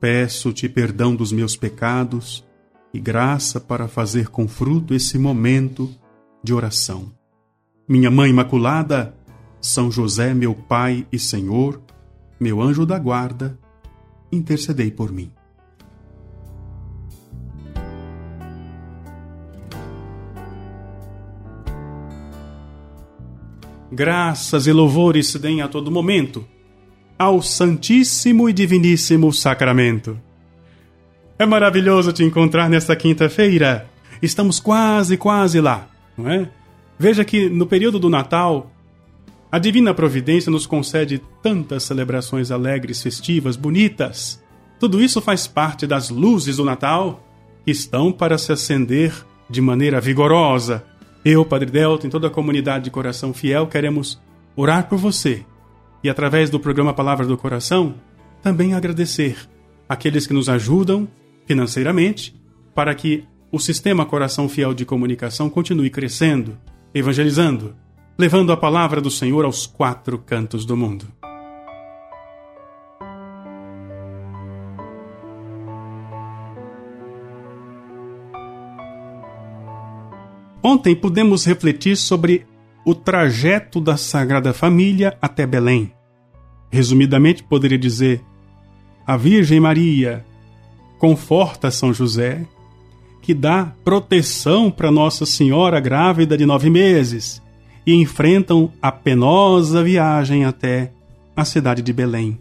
Peço-te perdão dos meus pecados e graça para fazer com fruto esse momento de oração. Minha Mãe Imaculada, São José, meu Pai e Senhor, meu anjo da guarda, intercedei por mim. Graças e louvores se deem a todo momento ao Santíssimo e Diviníssimo Sacramento. É maravilhoso te encontrar nesta quinta-feira. Estamos quase, quase lá, não é? Veja que no período do Natal, a Divina Providência nos concede tantas celebrações alegres, festivas, bonitas. Tudo isso faz parte das luzes do Natal que estão para se acender de maneira vigorosa. Eu, Padre Delta, e toda a comunidade de coração fiel, queremos orar por você e, através do programa Palavras do Coração, também agradecer aqueles que nos ajudam financeiramente para que o sistema Coração Fiel de Comunicação continue crescendo, evangelizando, levando a palavra do Senhor aos quatro cantos do mundo. Ontem pudemos refletir sobre o trajeto da Sagrada Família até Belém. Resumidamente, poderia dizer: a Virgem Maria conforta São José, que dá proteção para Nossa Senhora grávida de nove meses, e enfrentam a penosa viagem até a cidade de Belém.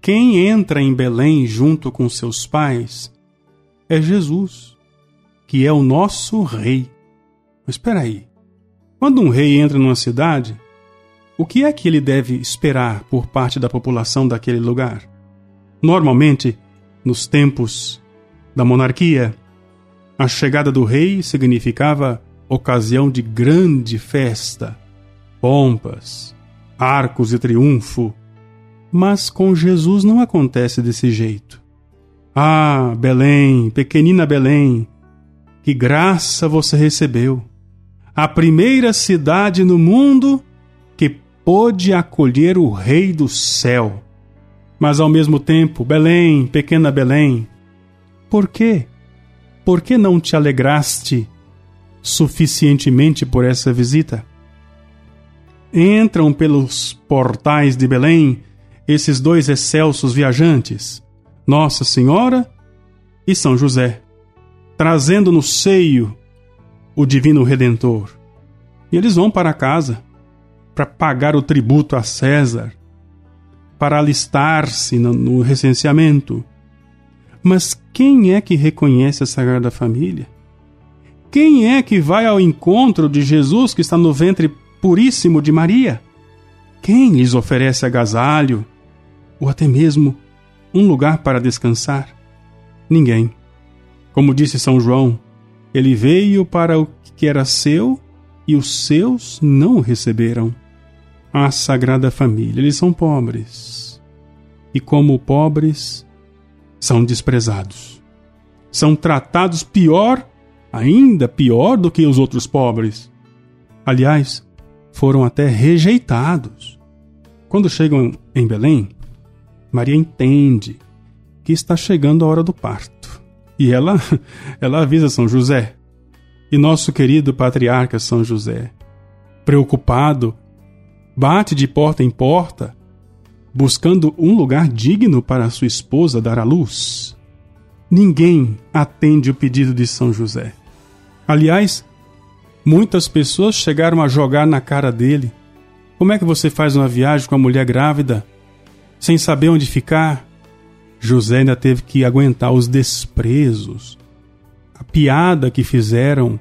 Quem entra em Belém junto com seus pais é Jesus, que é o nosso rei. Mas espera aí. Quando um rei entra numa cidade, o que é que ele deve esperar por parte da população daquele lugar? Normalmente, nos tempos da monarquia, a chegada do rei significava ocasião de grande festa, pompas, arcos de triunfo. Mas com Jesus não acontece desse jeito. Ah, Belém, pequenina Belém, que graça você recebeu! A primeira cidade no mundo que pôde acolher o Rei do céu. Mas ao mesmo tempo, Belém, pequena Belém, por quê? Por que não te alegraste suficientemente por essa visita? Entram pelos portais de Belém esses dois excelsos viajantes, Nossa Senhora e São José, trazendo no seio o divino redentor. E eles vão para casa para pagar o tributo a César, para alistar-se no, recenseamento. Mas quem é que reconhece a Sagrada Família? Quem é que vai ao encontro de Jesus que está no ventre puríssimo de Maria? Quem lhes oferece agasalho ou até mesmo um lugar para descansar? Ninguém. Como disse São João, ele veio para o que era seu e os seus não o receberam. A Sagrada Família, eles são pobres. E como pobres, são desprezados. São tratados pior, ainda pior do que os outros pobres. Aliás, foram até rejeitados. Quando chegam em Belém, Maria entende que está chegando a hora do parto. E ela, ela avisa São José. E nosso querido patriarca São José, preocupado, bate de porta em porta, buscando um lugar digno para sua esposa dar à luz. Ninguém atende o pedido de São José. Aliás, muitas pessoas chegaram a jogar na cara dele: Como é que você faz uma viagem com a mulher grávida sem saber onde ficar? José ainda teve que aguentar os desprezos, a piada que fizeram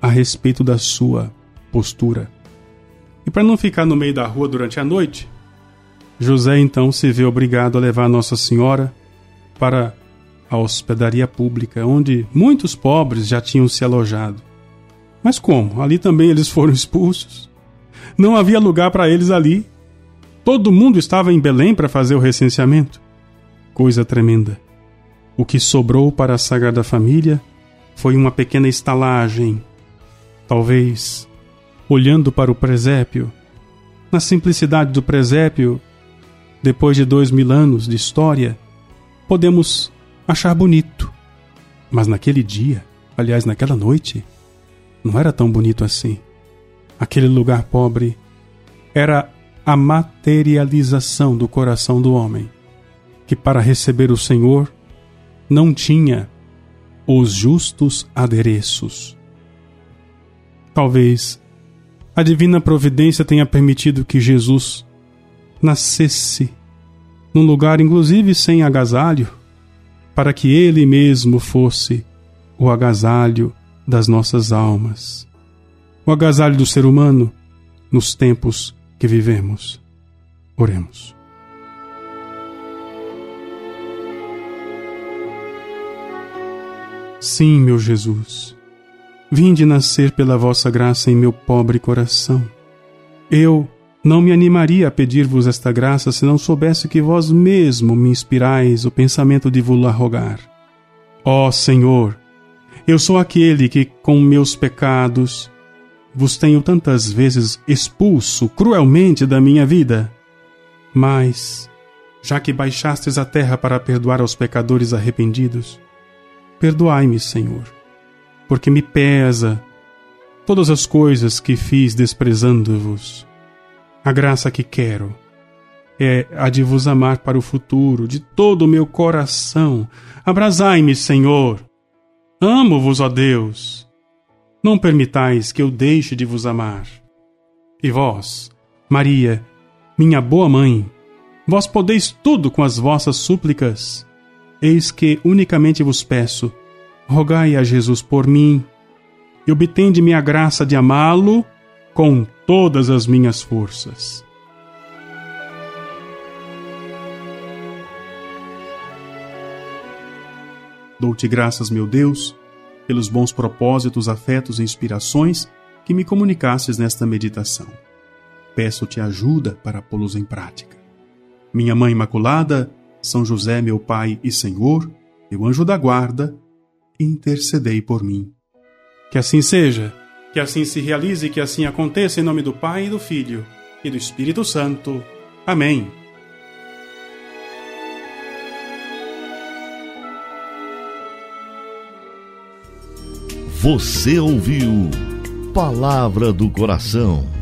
a respeito da sua postura. E para não ficar no meio da rua durante a noite, José então se vê obrigado a levar Nossa Senhora para a hospedaria pública, onde muitos pobres já tinham se alojado. Mas como? Ali também eles foram expulsos. Não havia lugar para eles ali. Todo mundo estava em Belém para fazer o recenseamento. Coisa tremenda. O que sobrou para a Sagrada Família foi uma pequena estalagem. Talvez, olhando para o presépio, na simplicidade do presépio, depois de dois mil anos de história, podemos achar bonito. Mas naquele dia, aliás, naquela noite, não era tão bonito assim. Aquele lugar pobre era a materialização do coração do homem, que para receber o Senhor não tinha os justos adereços. Talvez a divina providência tenha permitido que Jesus nascesse num lugar inclusive sem agasalho, para que ele mesmo fosse o agasalho das nossas almas, o agasalho do ser humano nos tempos que vivemos. Oremos. Sim, meu Jesus, vinde nascer pela vossa graça em meu pobre coração. Eu não me animaria a pedir-vos esta graça se não soubesse que vós mesmo me inspirais o pensamento de vos rogar. Ó Senhor, eu sou aquele que, com meus pecados, vos tenho tantas vezes expulso cruelmente da minha vida. Mas, já que baixastes a terra para perdoar aos pecadores arrependidos, perdoai-me, Senhor, porque me pesa todas as coisas que fiz desprezando-vos. A graça que quero é a de vos amar para o futuro, de todo o meu coração. Abrasai-me, Senhor. Amo-vos, ó Deus. Não permitais que eu deixe de vos amar. E vós, Maria, minha boa mãe, vós podeis tudo com as vossas súplicas. Eis que unicamente vos peço, rogai a Jesus por mim, e obtende-me a graça de amá-lo com todas as minhas forças. Dou-te graças, meu Deus, pelos bons propósitos, afetos e inspirações que me comunicastes nesta meditação. Peço-te ajuda para pô-los em prática. Minha Mãe Imaculada, São José, meu Pai e Senhor, meu anjo da guarda, intercedei por mim. Que assim seja. Que assim se realize e que assim aconteça em nome do Pai, e do Filho e do Espírito Santo. Amém. Você ouviu Palavra do Coração